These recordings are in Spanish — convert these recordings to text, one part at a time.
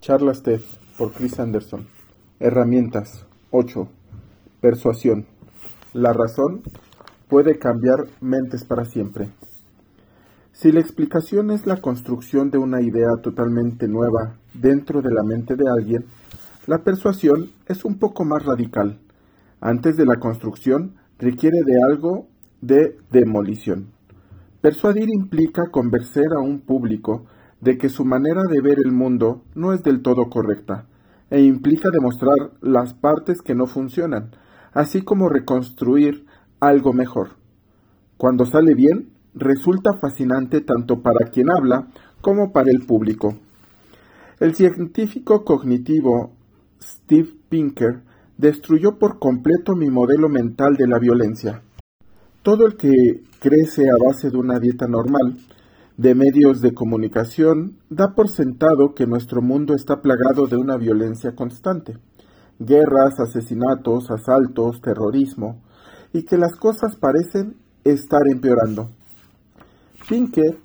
Charlas TED por Chris Anderson. Herramientas 8. Persuasión. La razón puede cambiar mentes para siempre. Si la explicación es la construcción de una idea totalmente nueva dentro de la mente de alguien, la persuasión es un poco más radical. Antes de la construcción requiere de algo de demolición. Persuadir implica convencer a un público de que su manera de ver el mundo no es del todo correcta, e implica demostrar las partes que no funcionan, así como reconstruir algo mejor. Cuando sale bien, resulta fascinante tanto para quien habla como para el público. El científico cognitivo Steve Pinker destruyó por completo mi modelo mental de la violencia. Todo el que crece a base de una dieta normal de medios de comunicación da por sentado que nuestro mundo está plagado de una violencia constante, guerras, asesinatos, asaltos, terrorismo, y que las cosas parecen estar empeorando. Pinker,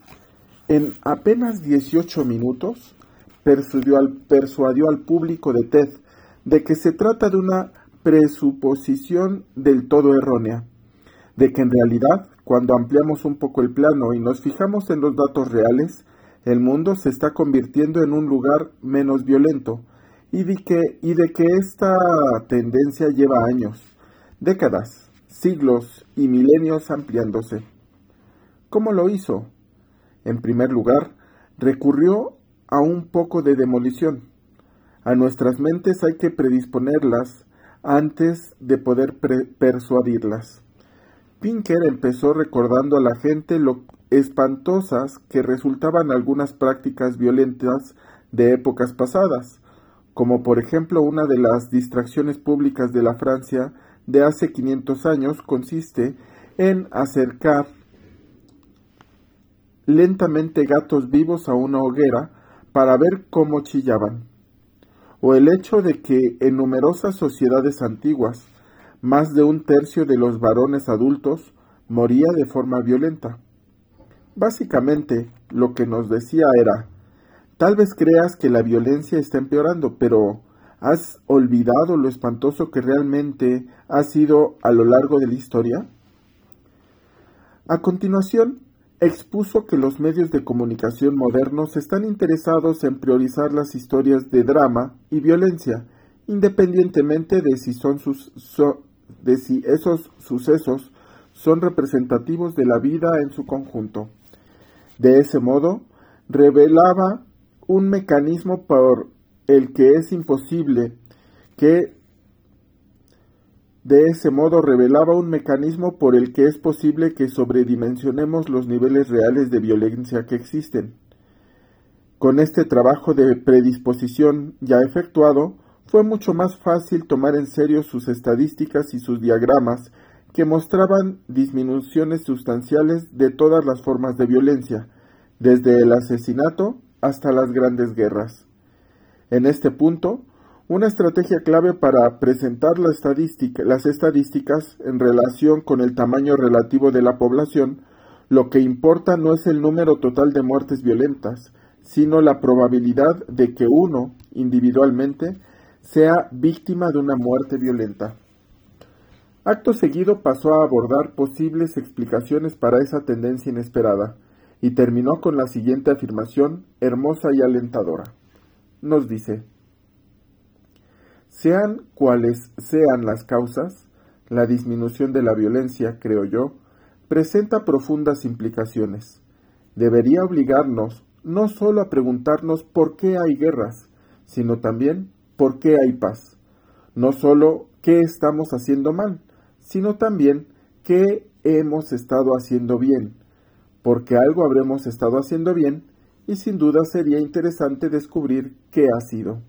en apenas 18 minutos, persuadió al, persuadió al público de TED de que se trata de una presuposición del todo errónea, de que en realidad cuando ampliamos un poco el plano y nos fijamos en los datos reales, el mundo se está convirtiendo en un lugar menos violento y de que, esta tendencia lleva años, décadas, siglos y milenios ampliándose. ¿Cómo lo hizo? En primer lugar, recurrió a un poco de demolición. A nuestras mentes hay que predisponerlas antes de poder persuadirlas. Pinker empezó recordando a la gente lo espantosas que resultaban algunas prácticas violentas de épocas pasadas, como por ejemplo una de las distracciones públicas de la Francia de hace 500 años consiste en acercar lentamente gatos vivos a una hoguera para ver cómo chillaban, o el hecho de que en numerosas sociedades antiguas más de un tercio de los varones adultos moría de forma violenta. Básicamente, lo que nos decía era, tal vez creas que la violencia está empeorando, pero ¿has olvidado lo espantoso que realmente ha sido a lo largo de la historia? A continuación, expuso que los medios de comunicación modernos están interesados en priorizar las historias de drama y violencia, independientemente de si son sus, de si esos sucesos son representativos de la vida en su conjunto. De ese modo, revelaba un mecanismo por el que es imposible que de ese modo revelaba un mecanismo por el que es posible que sobredimensionemos los niveles reales de violencia que existen. Con este trabajo de predisposición ya efectuado, fue mucho más fácil tomar en serio sus estadísticas y sus diagramas que mostraban disminuciones sustanciales de todas las formas de violencia, desde el asesinato hasta las grandes guerras. En este punto, una estrategia clave para presentar las estadísticas en relación con el tamaño relativo de la población, lo que importa no es el número total de muertes violentas, sino la probabilidad de que uno, individualmente, sea víctima de una muerte violenta. Acto seguido pasó a abordar posibles explicaciones para esa tendencia inesperada, y terminó con la siguiente afirmación hermosa y alentadora. Nos dice, sean cuales sean las causas, la disminución de la violencia, creo yo, presenta profundas implicaciones. Debería obligarnos no solo a preguntarnos por qué hay guerras, sino también por qué hay paz. No solo qué estamos haciendo mal, sino también qué hemos estado haciendo bien, porque algo habremos estado haciendo bien y sin duda sería interesante descubrir qué ha sido.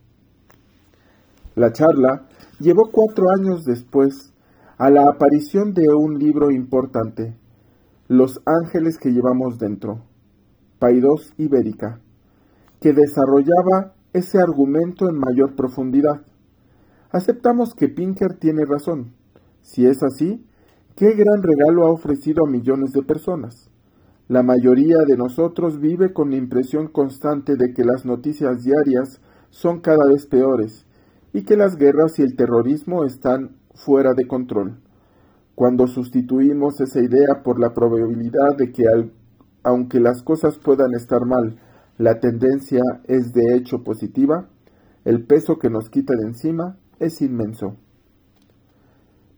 La charla llevó cuatro años después a la aparición de un libro importante, Los ángeles que llevamos dentro, Paidós Ibérica, que desarrollaba ese argumento en mayor profundidad. Aceptamos que Pinker tiene razón. Si es así, ¿qué gran regalo ha ofrecido a millones de personas? La mayoría de nosotros vive con la impresión constante de que las noticias diarias son cada vez peores y que las guerras y el terrorismo están fuera de control. Cuando sustituimos esa idea por la probabilidad de que aunque las cosas puedan estar mal, la tendencia es de hecho positiva, el peso que nos quita de encima es inmenso.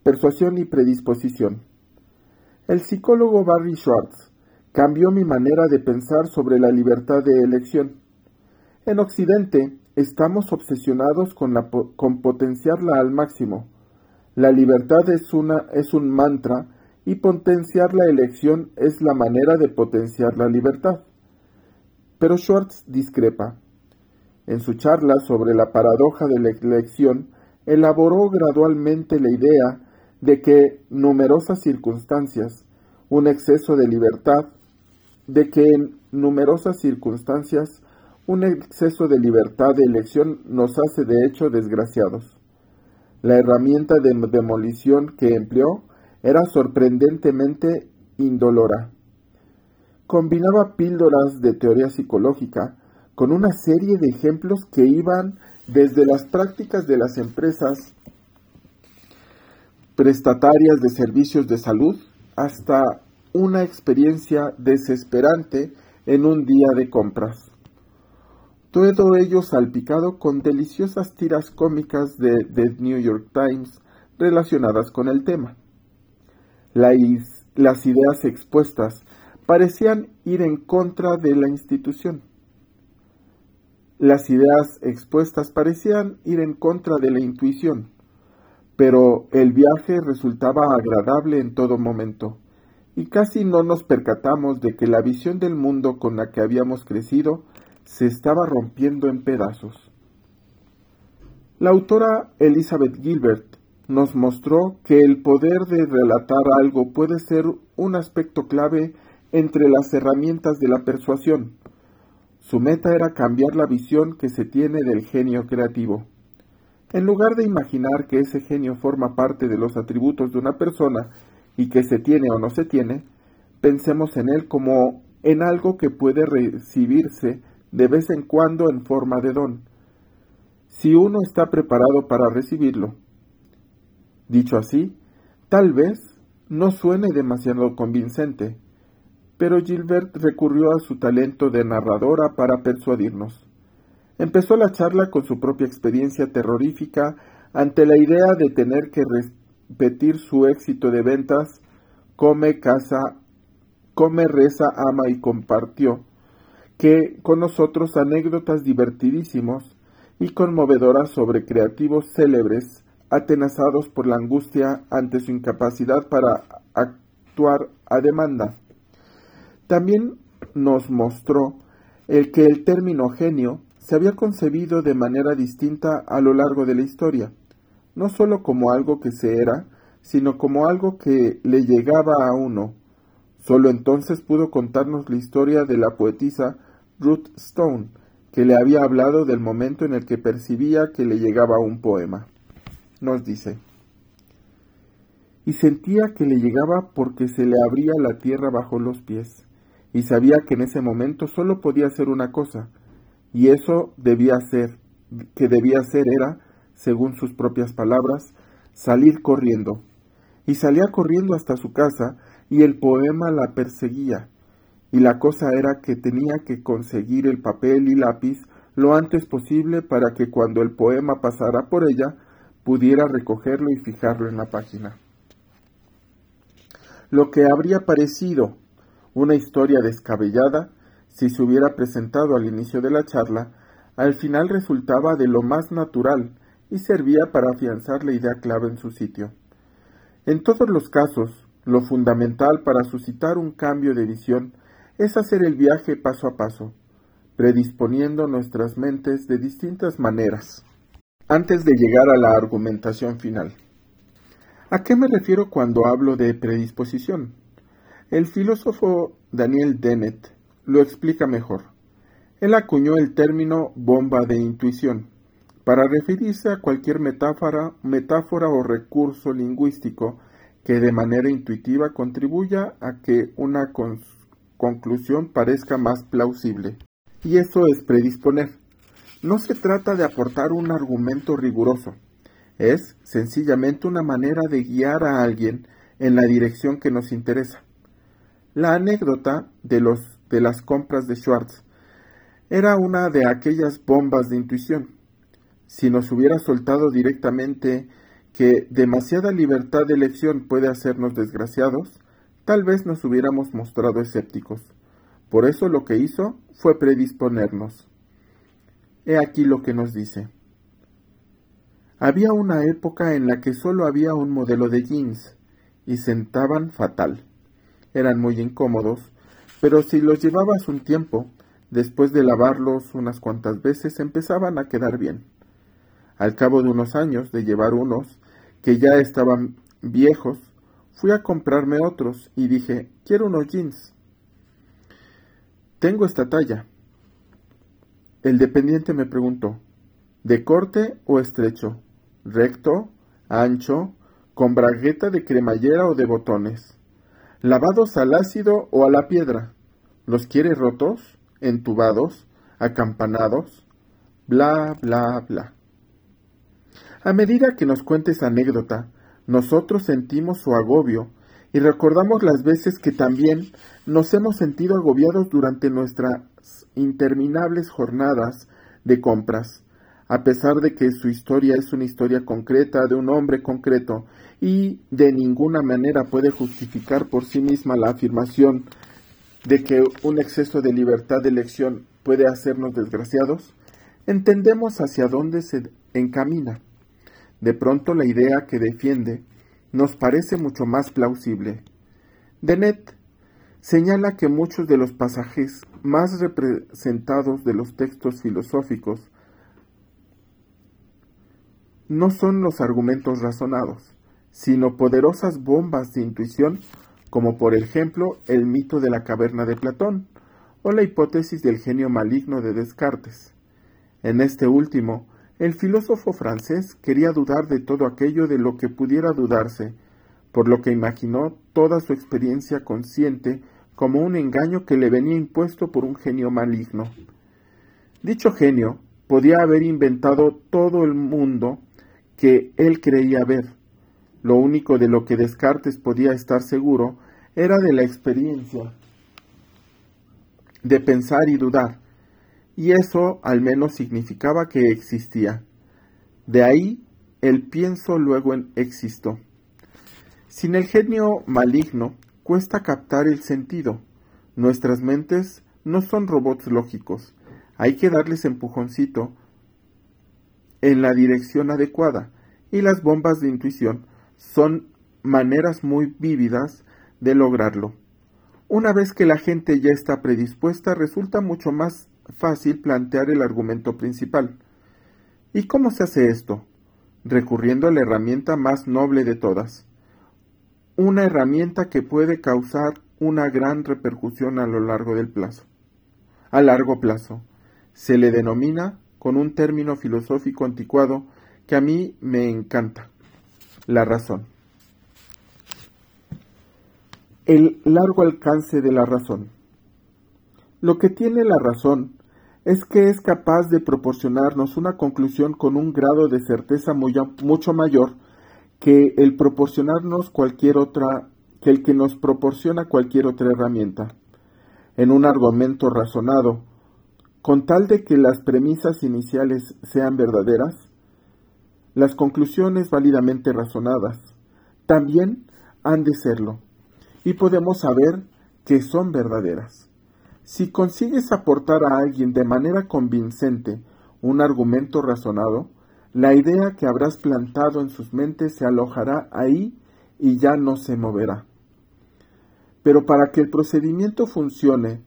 Persuasión y predisposición. El psicólogo Barry Schwartz cambió mi manera de pensar sobre la libertad de elección. En Occidente estamos obsesionados con, con potenciarla al máximo. La libertad es, una, es un mantra y potenciar la elección es la manera de potenciar la libertad. Pero Schwartz discrepa. En su charla sobre la paradoja de la elección, elaboró gradualmente la idea de que numerosas circunstancias, un exceso de libertad, de que en numerosas circunstancias un exceso de libertad de elección nos hace de hecho desgraciados. La herramienta de demolición que empleó era sorprendentemente indolora. Combinaba píldoras de teoría psicológica con una serie de ejemplos que iban desde las prácticas de las empresas prestatarias de servicios de salud hasta una experiencia desesperante en un día de compras todo ello salpicado con deliciosas tiras cómicas de The New York Times relacionadas con el tema. las ideas expuestas parecían ir en contra de la institución. Las ideas expuestas parecían ir en contra de la intuición, pero el viaje resultaba agradable en todo momento, y casi no nos percatamos de que la visión del mundo con la que habíamos crecido se estaba rompiendo en pedazos. La autora Elizabeth Gilbert nos mostró que el poder de relatar algo puede ser un aspecto clave entre las herramientas de la persuasión. Su meta era cambiar la visión que se tiene del genio creativo. En lugar de imaginar que ese genio forma parte de los atributos de una persona y que se tiene o no se tiene, pensemos en él como en algo que puede recibirse de vez en cuando en forma de don, si uno está preparado para recibirlo. Dicho así, tal vez no suene demasiado convincente, pero Gilbert recurrió a su talento de narradora para persuadirnos. Empezó la charla con su propia experiencia terrorífica ante la idea de tener que repetir su éxito de ventas, come, casa, come, reza, ama y compartió, que con nosotros anécdotas divertidísimos y conmovedoras sobre creativos célebres atenazados por la angustia ante su incapacidad para actuar a demanda. También nos mostró el que el término genio se había concebido de manera distinta a lo largo de la historia, no sólo como algo que se era, sino como algo que le llegaba a uno. Solo entonces pudo contarnos la historia de la poetisa Ruth Stone, que le había hablado del momento en el que percibía que le llegaba un poema. Nos dice, y sentía que le llegaba porque se le abría la tierra bajo los pies, y sabía que en ese momento solo podía ser una cosa, y eso debía ser, que debía ser era, según sus propias palabras, salir corriendo. Y salía corriendo hasta su casa, y el poema la perseguía, y la cosa era que tenía que conseguir el papel y lápiz lo antes posible para que cuando el poema pasara por ella pudiera recogerlo y fijarlo en la página. Lo que habría parecido una historia descabellada si se hubiera presentado al inicio de la charla, al final resultaba de lo más natural y servía para afianzar la idea clave en su sitio. En todos los casos, lo fundamental para suscitar un cambio de visión es hacer el viaje paso a paso, predisponiendo nuestras mentes de distintas maneras, antes de llegar a la argumentación final. ¿A qué me refiero cuando hablo de predisposición? El filósofo Daniel Dennett lo explica mejor. Él acuñó el término bomba de intuición para referirse a cualquier metáfora, metáfora o recurso lingüístico que de manera intuitiva contribuya a que una conclusión parezca más plausible. Y eso es predisponer. No se trata de aportar un argumento riguroso, es sencillamente una manera de guiar a alguien en la dirección que nos interesa. La anécdota de, los, de las compras de Schwartz era una de aquellas bombas de intuición. Si nos hubiera soltado directamente que demasiada libertad de elección puede hacernos desgraciados, tal vez nos hubiéramos mostrado escépticos. Por eso lo que hizo fue predisponernos. He aquí lo que nos dice. Había una época en la que solo había un modelo de jeans y sentaban fatal. Eran muy incómodos, pero si los llevabas un tiempo, después de lavarlos unas cuantas veces, empezaban a quedar bien. Al cabo de unos años de llevar unos, que ya estaban viejos, Fui a comprarme otros y dije, quiero unos jeans. Tengo esta talla. El dependiente me preguntó, ¿de corte o estrecho? ¿Recto? ¿Ancho? ¿Con bragueta de cremallera o de botones? ¿Lavados al ácido o a la piedra? ¿Los quiere rotos? ¿Entubados? ¿Acampanados? Bla, bla, bla. A medida que nos cuentes anécdota, nosotros sentimos su agobio y recordamos las veces que también nos hemos sentido agobiados durante nuestras interminables jornadas de compras, a pesar de que su historia es una historia concreta de un hombre concreto y de ninguna manera puede justificar por sí misma la afirmación de que un exceso de libertad de elección puede hacernos desgraciados, entendemos hacia dónde se encamina. De pronto la idea que defiende nos parece mucho más plausible. Denet señala que muchos de los pasajes más representados de los textos filosóficos no son los argumentos razonados, sino poderosas bombas de intuición, como por ejemplo el mito de la caverna de Platón o la hipótesis del genio maligno de Descartes. En este último, el filósofo francés quería dudar de todo aquello de lo que pudiera dudarse, por lo que imaginó toda su experiencia consciente como un engaño que le venía impuesto por un genio maligno. Dicho genio podía haber inventado todo el mundo que él creía ver. Lo único de lo que Descartes podía estar seguro era de la experiencia de pensar y dudar, y eso al menos significaba que existía. De ahí el pienso luego en existo. Sin el genio maligno cuesta captar el sentido. Nuestras mentes no son robots lógicos. Hay que darles empujoncito en la dirección adecuada y las bombas de intuición son maneras muy vívidas de lograrlo. Una vez que la gente ya está predispuesta, resulta mucho más fácil plantear el argumento principal. ¿Y cómo se hace esto? Recurriendo a la herramienta más noble de todas. Una herramienta que puede causar una gran repercusión a lo largo del plazo. A largo plazo. Se le denomina con un término filosófico anticuado que a mí me encanta. La razón. El largo alcance de la razón. Lo que tiene la razón es que es capaz de proporcionarnos una conclusión con un grado de certeza mucho mayor que el proporcionarnos cualquier otra que el que nos proporciona cualquier otra herramienta. En un argumento razonado, con tal de que las premisas iniciales sean verdaderas, las conclusiones válidamente razonadas también han de serlo, y podemos saber que son verdaderas. Si consigues aportar a alguien de manera convincente un argumento razonado, la idea que habrás plantado en sus mentes se alojará ahí y ya no se moverá. Pero para que el procedimiento funcione,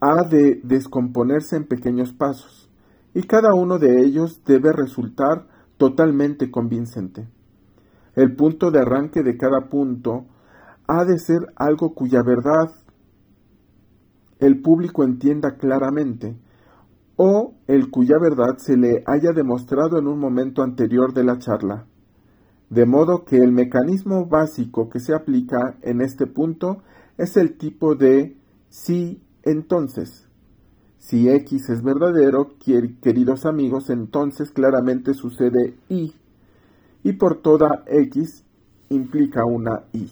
ha de descomponerse en pequeños pasos, y cada uno de ellos debe resultar totalmente convincente. El punto de arranque de cada punto ha de ser algo cuya verdad el público entienda claramente, o el cuya verdad se le haya demostrado en un momento anterior de la charla. De modo que el mecanismo básico que se aplica en este punto es el tipo de sí entonces. Si X es verdadero, queridos amigos, entonces claramente sucede Y, y por toda X implica una Y.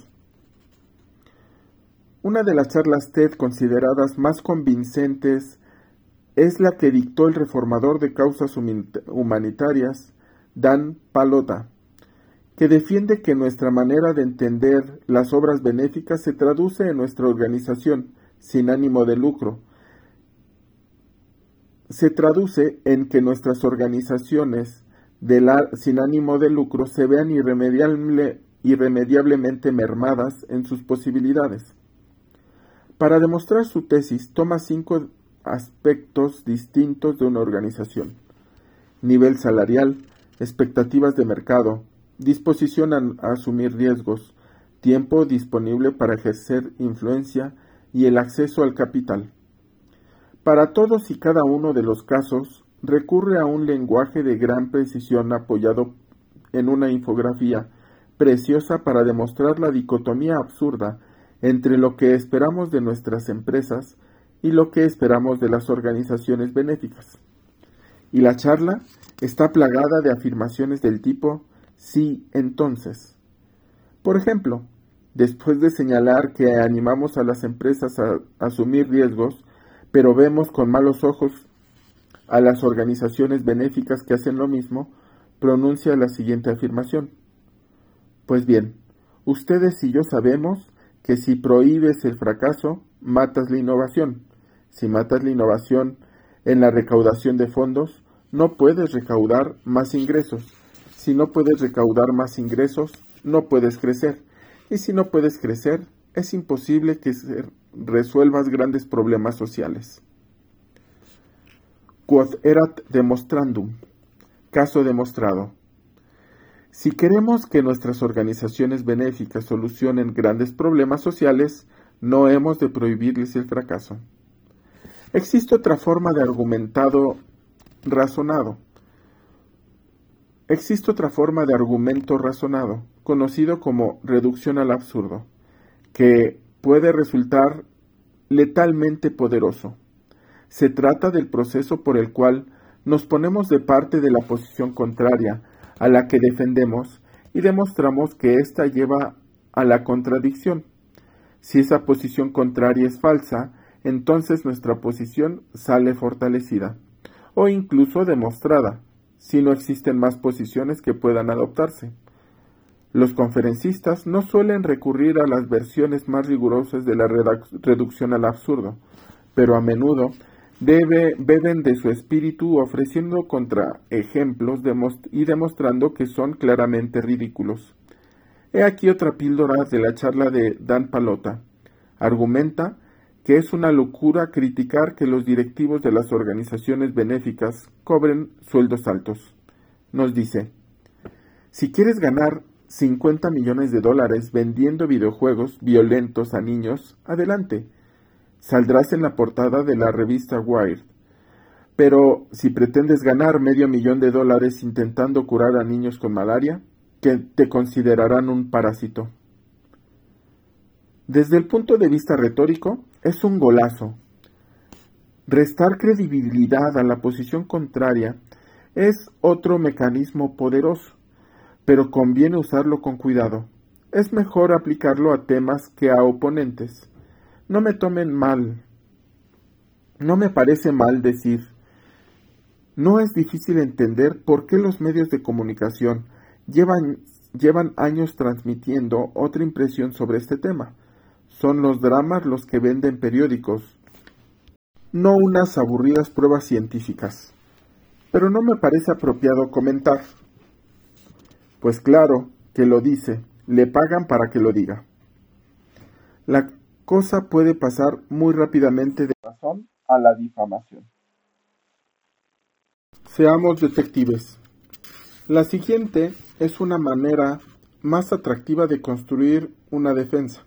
Una de las charlas TED consideradas más convincentes es la que dictó el reformador de causas humanitarias, Dan Palota, que defiende que nuestra manera de entender las obras benéficas se traduce en nuestra organización sin ánimo de lucro, se traduce en que nuestras organizaciones sin ánimo de lucro se vean irremediablemente mermadas en sus posibilidades. Para demostrar su tesis, toma cinco aspectos distintos de una organización. Nivel salarial, expectativas de mercado, disposición a asumir riesgos, tiempo disponible para ejercer influencia y el acceso al capital. Para todos y cada uno de los casos, recurre a un lenguaje de gran precisión apoyado en una infografía preciosa para demostrar la dicotomía absurda entre lo que esperamos de nuestras empresas y lo que esperamos de las organizaciones benéficas. Y la charla está plagada de afirmaciones del tipo sí entonces. Por ejemplo, después de señalar que animamos a las empresas a asumir riesgos, pero vemos con malos ojos a las organizaciones benéficas que hacen lo mismo, pronuncia la siguiente afirmación. Pues bien, ustedes y yo sabemos que si prohíbes el fracaso, matas la innovación. Si matas la innovación en la recaudación de fondos, no puedes recaudar más ingresos. Si no puedes recaudar más ingresos, no puedes crecer. Y si no puedes crecer, es imposible que resuelvas grandes problemas sociales. Quod erat demonstrandum. Caso demostrado. Si queremos que nuestras organizaciones benéficas solucionen grandes problemas sociales, no hemos de prohibirles el fracaso. Existe otra forma de argumentado razonado. Existe otra forma de argumento razonado, conocido como reducción al absurdo, que puede resultar letalmente poderoso. Se trata del proceso por el cual nos ponemos de parte de la posición contraria a la que defendemos y demostramos que ésta lleva a la contradicción. Si esa posición contraria es falsa, entonces nuestra posición sale fortalecida o incluso demostrada, si no existen más posiciones que puedan adoptarse. Los conferencistas no suelen recurrir a las versiones más rigurosas de la reducción al absurdo, pero a menudo beben de su espíritu ofreciendo contraejemplos y demostrando que son claramente ridículos. He aquí otra píldora de la charla de Dan Palota. Argumenta que es una locura criticar que los directivos de las organizaciones benéficas cobren sueldos altos. Nos dice, si quieres ganar 50 millones de dólares vendiendo videojuegos violentos a niños, adelante. Saldrás en la portada de la revista Wired. Pero si pretendes ganar medio millón de dólares intentando curar a niños con malaria, que te considerarán un parásito. Desde el punto de vista retórico, es un golazo. Restar credibilidad a la posición contraria es otro mecanismo poderoso pero conviene usarlo con cuidado. Es mejor aplicarlo a temas que a oponentes. No me tomen mal. No me parece mal decir. No es difícil entender por qué los medios de comunicación llevan, llevan años transmitiendo otra impresión sobre este tema. Son los dramas los que venden periódicos, no unas aburridas pruebas científicas. Pero no me parece apropiado comentar. Pues claro que lo dice, le pagan para que lo diga. La cosa puede pasar muy rápidamente de razón a la difamación. Seamos detectives. La siguiente es una manera más atractiva de construir una defensa.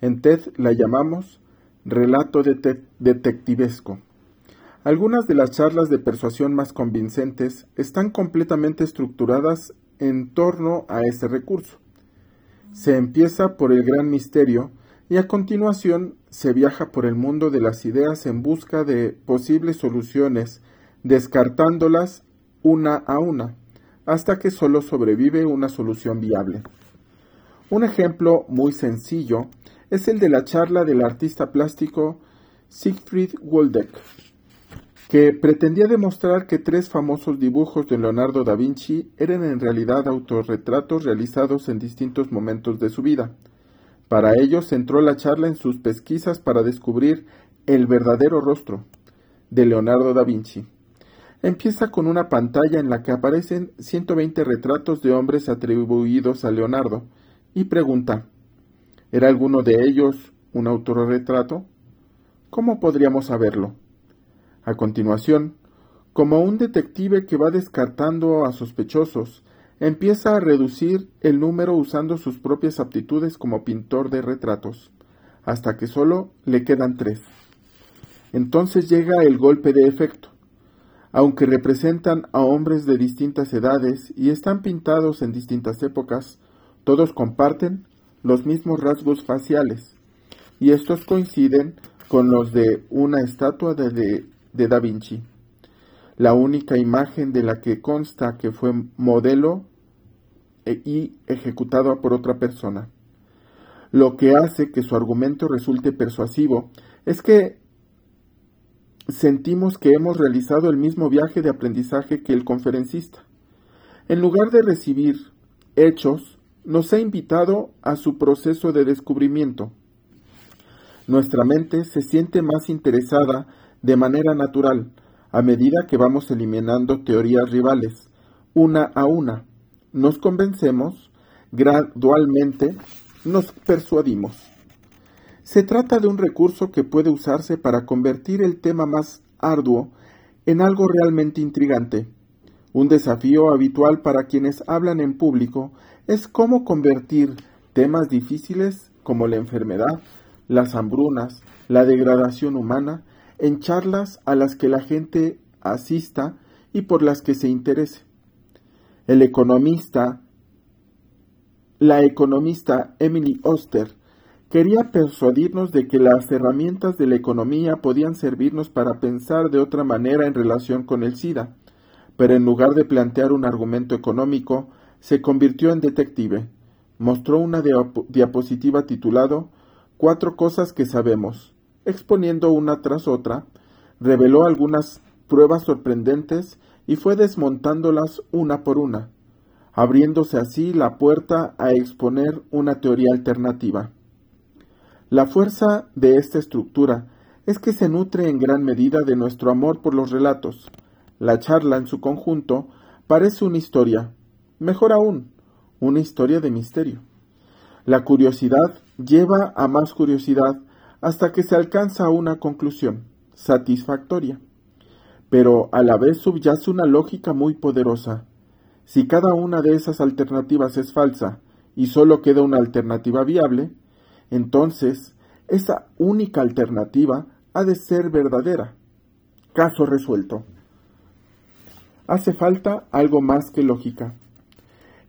En TED la llamamos relato detectivesco. Algunas de las charlas de persuasión más convincentes están completamente estructuradas en torno a ese recurso. Se empieza por el gran misterio y a continuación se viaja por el mundo de las ideas en busca de posibles soluciones, descartándolas una a una, hasta que solo sobrevive una solución viable. Un ejemplo muy sencillo es el de la charla del artista plástico Siegfried Waldeck, que pretendía demostrar que tres famosos dibujos de Leonardo da Vinci eran en realidad autorretratos realizados en distintos momentos de su vida. Para ello centró la charla en sus pesquisas para descubrir el verdadero rostro de Leonardo da Vinci. Empieza con una pantalla en la que aparecen 120 retratos de hombres atribuidos a Leonardo y pregunta, ¿era alguno de ellos un autorretrato? ¿Cómo podríamos saberlo? A continuación, como un detective que va descartando a sospechosos, empieza a reducir el número usando sus propias aptitudes como pintor de retratos, hasta que solo le quedan tres. Entonces llega el golpe de efecto. Aunque representan a hombres de distintas edades y están pintados en distintas épocas, todos comparten los mismos rasgos faciales, y estos coinciden con los de una estatua de, de, Da Vinci, la única imagen de la que consta que fue modelo e, y ejecutada por otra persona. Lo que hace que su argumento resulte persuasivo es que sentimos que hemos realizado el mismo viaje de aprendizaje que el conferencista. En lugar de recibir hechos, nos ha invitado a su proceso de descubrimiento. Nuestra mente se siente más interesada de manera natural a medida que vamos eliminando teorías rivales, una a una. Nos convencemos, gradualmente nos persuadimos. Se trata de un recurso que puede usarse para convertir el tema más arduo en algo realmente intrigante. Un desafío habitual para quienes hablan en público es cómo convertir temas difíciles como la enfermedad, las hambrunas, la degradación humana, en charlas a las que la gente asista y por las que se interese. El economista, la economista Emily Oster, Quería persuadirnos de que las herramientas de la economía podían servirnos para pensar de otra manera en relación con el SIDA, pero en lugar de plantear un argumento económico, se convirtió en detective. Mostró una diapositiva titulado Cuatro cosas que sabemos. Exponiendo una tras otra, reveló algunas pruebas sorprendentes y fue desmontándolas una por una, abriéndose así la puerta a exponer una teoría alternativa. La fuerza de esta estructura es que se nutre en gran medida de nuestro amor por los relatos. La charla en su conjunto parece una historia, mejor aún, una historia de misterio. La curiosidad lleva a más curiosidad hasta que se alcanza a una conclusión satisfactoria. Pero a la vez subyace una lógica muy poderosa. Si cada una de esas alternativas es falsa y solo queda una alternativa viable, entonces esa única alternativa ha de ser verdadera. Caso resuelto. Hace falta algo más que lógica.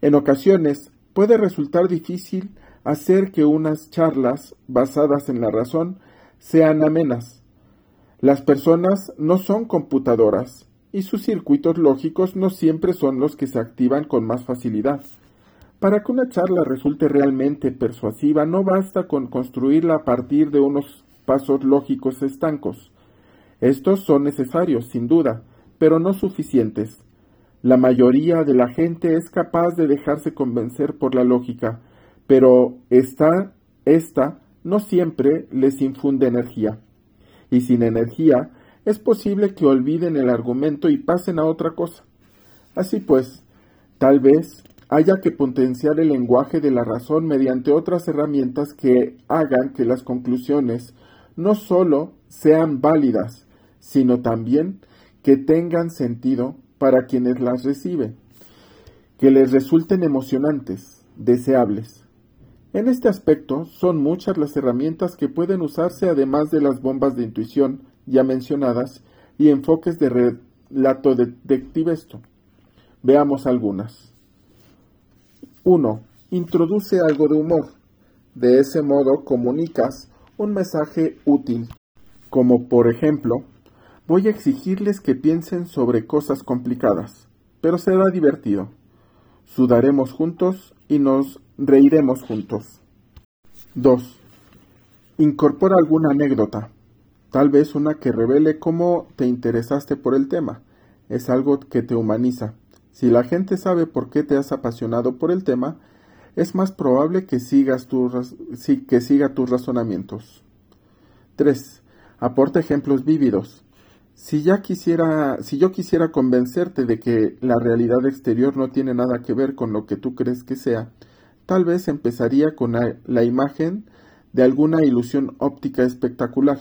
En ocasiones puede resultar difícil hacer que unas charlas basadas en la razón sean amenas. Las personas no son computadoras y sus circuitos lógicos no siempre son los que se activan con más facilidad. Para que una charla resulte realmente persuasiva, no basta con construirla a partir de unos pasos lógicos estancos. Estos son necesarios, sin duda, pero no suficientes. La mayoría de la gente es capaz de dejarse convencer por la lógica, pero esta, esta no siempre les infunde energía. Y sin energía, es posible que olviden el argumento y pasen a otra cosa. Así pues, tal vez haya que potenciar el lenguaje de la razón mediante otras herramientas que hagan que las conclusiones no sólo sean válidas, sino también que tengan sentido para quienes las reciben, que les resulten emocionantes, deseables. En este aspecto son muchas las herramientas que pueden usarse además de las bombas de intuición ya mencionadas y enfoques de relato detectivesto. Veamos algunas. 1. Introduce algo de humor. De ese modo comunicas un mensaje útil, como por ejemplo, voy a exigirles que piensen sobre cosas complicadas, pero será divertido. Sudaremos juntos y nos reiremos juntos. 2. Incorpora alguna anécdota, tal vez una que revele cómo te interesaste por el tema. Es algo que te humaniza. Si la gente sabe por qué te has apasionado por el tema, es más probable que, sigas tus, que siga tus razonamientos. 3. Aporta ejemplos vívidos. Si, ya quisiera, si yo quisiera convencerte de que la realidad exterior no tiene nada que ver con lo que tú crees que sea, tal vez empezaría con la imagen de alguna ilusión óptica espectacular,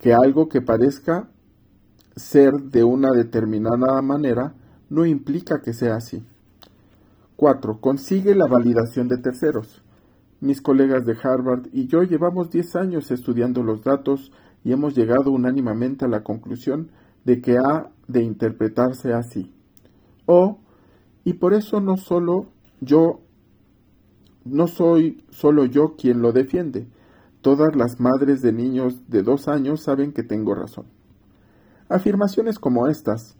que algo que parezca ser de una determinada manera no implica que sea así. 4. Consigue la validación de terceros. Mis colegas de Harvard y yo llevamos 10 años estudiando los datos y hemos llegado unánimemente a la conclusión de que ha de interpretarse así. O, y por eso no solo yo, no soy solo yo quien lo defiende. Todas las madres de niños de dos años saben que tengo razón. Afirmaciones como estas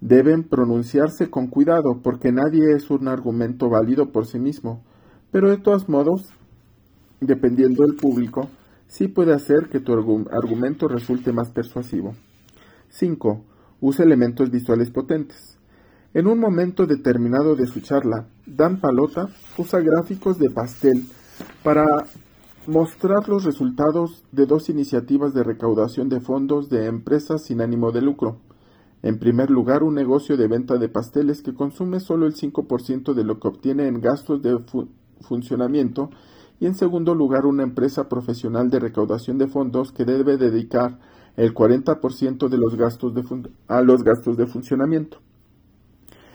deben pronunciarse con cuidado porque nadie es un argumento válido por sí mismo, pero de todos modos, dependiendo del público, sí puede hacer que tu argumento resulte más persuasivo. 5. Usa elementos visuales potentes. En un momento determinado de su charla, Dan Palota usa gráficos de pastel para mostrar los resultados de dos iniciativas de recaudación de fondos de empresas sin ánimo de lucro. En primer lugar, un negocio de venta de pasteles que consume solo el 5% de lo que obtiene en gastos de funcionamiento y en segundo lugar una empresa profesional de recaudación de fondos que debe dedicar el 40% de los gastos de a los gastos de funcionamiento.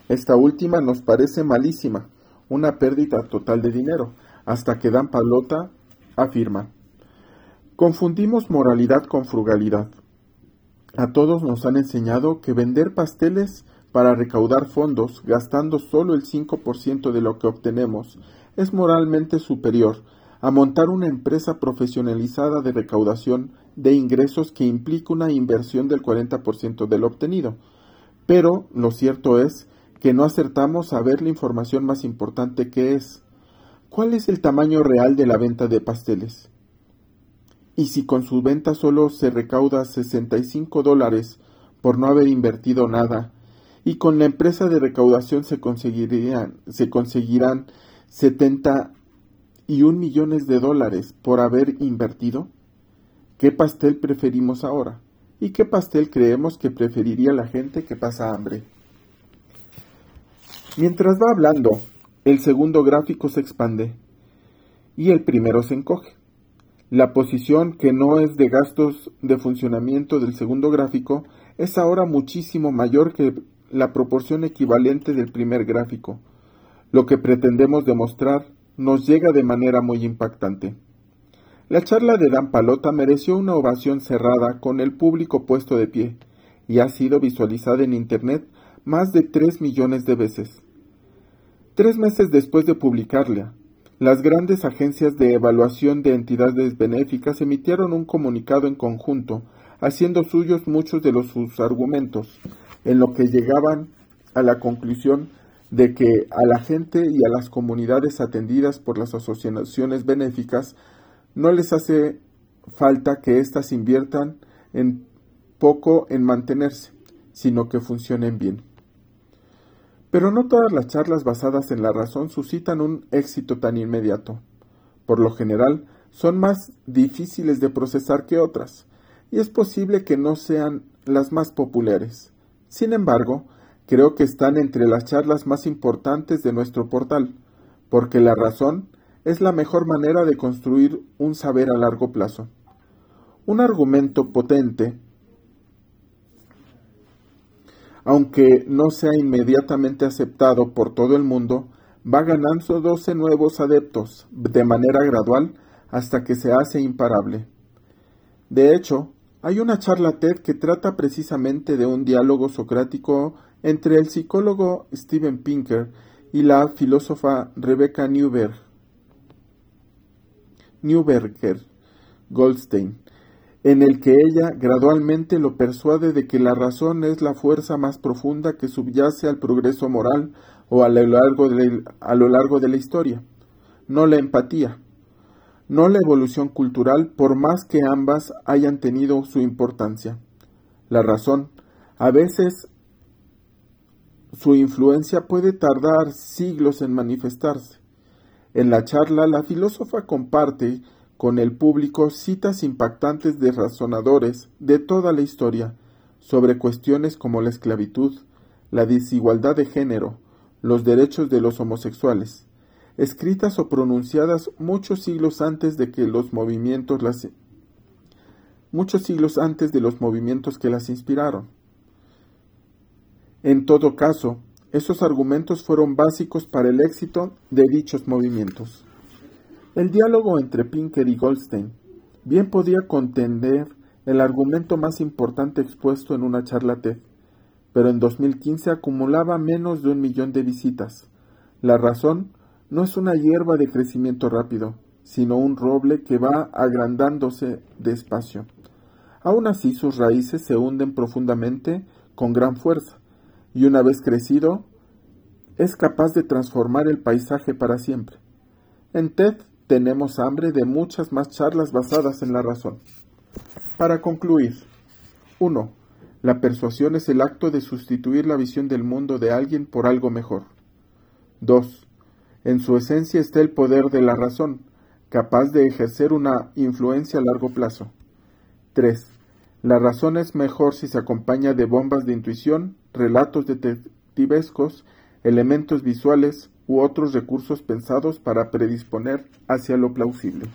Esta última nos parece malísima, una pérdida total de dinero, hasta que Dan Palota afirma, confundimos moralidad con frugalidad. A todos nos han enseñado que vender pasteles para recaudar fondos gastando solo el 5% de lo que obtenemos es moralmente superior a montar una empresa profesionalizada de recaudación de ingresos que implica una inversión del 40% del obtenido. Pero lo cierto es que no acertamos a ver la información más importante que es ¿cuál es el tamaño real de la venta de pasteles? Y si con su venta solo se recauda 65 dólares por no haber invertido nada, y con la empresa de recaudación se conseguirían, se conseguirán 71 millones de dólares por haber invertido? ¿Qué pastel preferimos ahora? ¿Y qué pastel creemos que preferiría la gente que pasa hambre? Mientras va hablando, el segundo gráfico se expande y el primero se encoge. La posición que no es de gastos de funcionamiento del segundo gráfico es ahora muchísimo mayor que la proporción equivalente del primer gráfico. Lo que pretendemos demostrar nos llega de manera muy impactante. La charla de Dan Palota mereció una ovación cerrada con el público puesto de pie y ha sido visualizada en Internet más de 3 millones de veces. Tres meses después de publicarla, las grandes agencias de evaluación de entidades benéficas emitieron un comunicado en conjunto, haciendo suyos muchos de los, sus argumentos, en lo que llegaban a la conclusión de que a la gente y a las comunidades atendidas por las asociaciones benéficas no les hace falta que éstas inviertan en poco en mantenerse, sino que funcionen bien. Pero no todas las charlas basadas en la razón suscitan un éxito tan inmediato. Por lo general, son más difíciles de procesar que otras, y es posible que no sean las más populares. Sin embargo, creo que están entre las charlas más importantes de nuestro portal, porque la razón es la mejor manera de construir un saber a largo plazo. Un argumento potente, aunque no sea inmediatamente aceptado por todo el mundo, va ganando 12 nuevos adeptos de manera gradual hasta que se hace imparable. De hecho, hay una charla TED que trata precisamente de un diálogo socrático entre el psicólogo Steven Pinker y la filósofa Rebecca Goldstein, en el que ella gradualmente lo persuade de que la razón es la fuerza más profunda que subyace al progreso moral o a lo largo de la historia, no la empatía, no la evolución cultural por más que ambas hayan tenido su importancia. La razón, a veces su influencia puede tardar siglos en manifestarse. En la charla, la filósofa comparte con el público citas impactantes de razonadores de toda la historia sobre cuestiones como la esclavitud, la desigualdad de género, los derechos de los homosexuales, escritas o pronunciadas muchos siglos antes de que los movimientos las muchos siglos antes de los movimientos que las inspiraron. En todo caso, esos argumentos fueron básicos para el éxito de dichos movimientos. El diálogo entre Pinker y Goldstein bien podía contender el argumento más importante expuesto en una charla TED, pero en 2015 acumulaba menos de un millón de visitas. La razón no es una hierba de crecimiento rápido, sino un roble que va agrandándose despacio. Aún así sus raíces se hunden profundamente con gran fuerza, y una vez crecido, es capaz de transformar el paisaje para siempre. En TED tenemos hambre de muchas más charlas basadas en la razón. Para concluir, 1. La persuasión es el acto de sustituir la visión del mundo de alguien por algo mejor. 2. En su esencia está el poder de la razón, capaz de ejercer una influencia a largo plazo. 3. La razón es mejor si se acompaña de bombas de intuición, relatos detectivescos, elementos visuales, u otros recursos pensados para predisponer hacia lo plausible.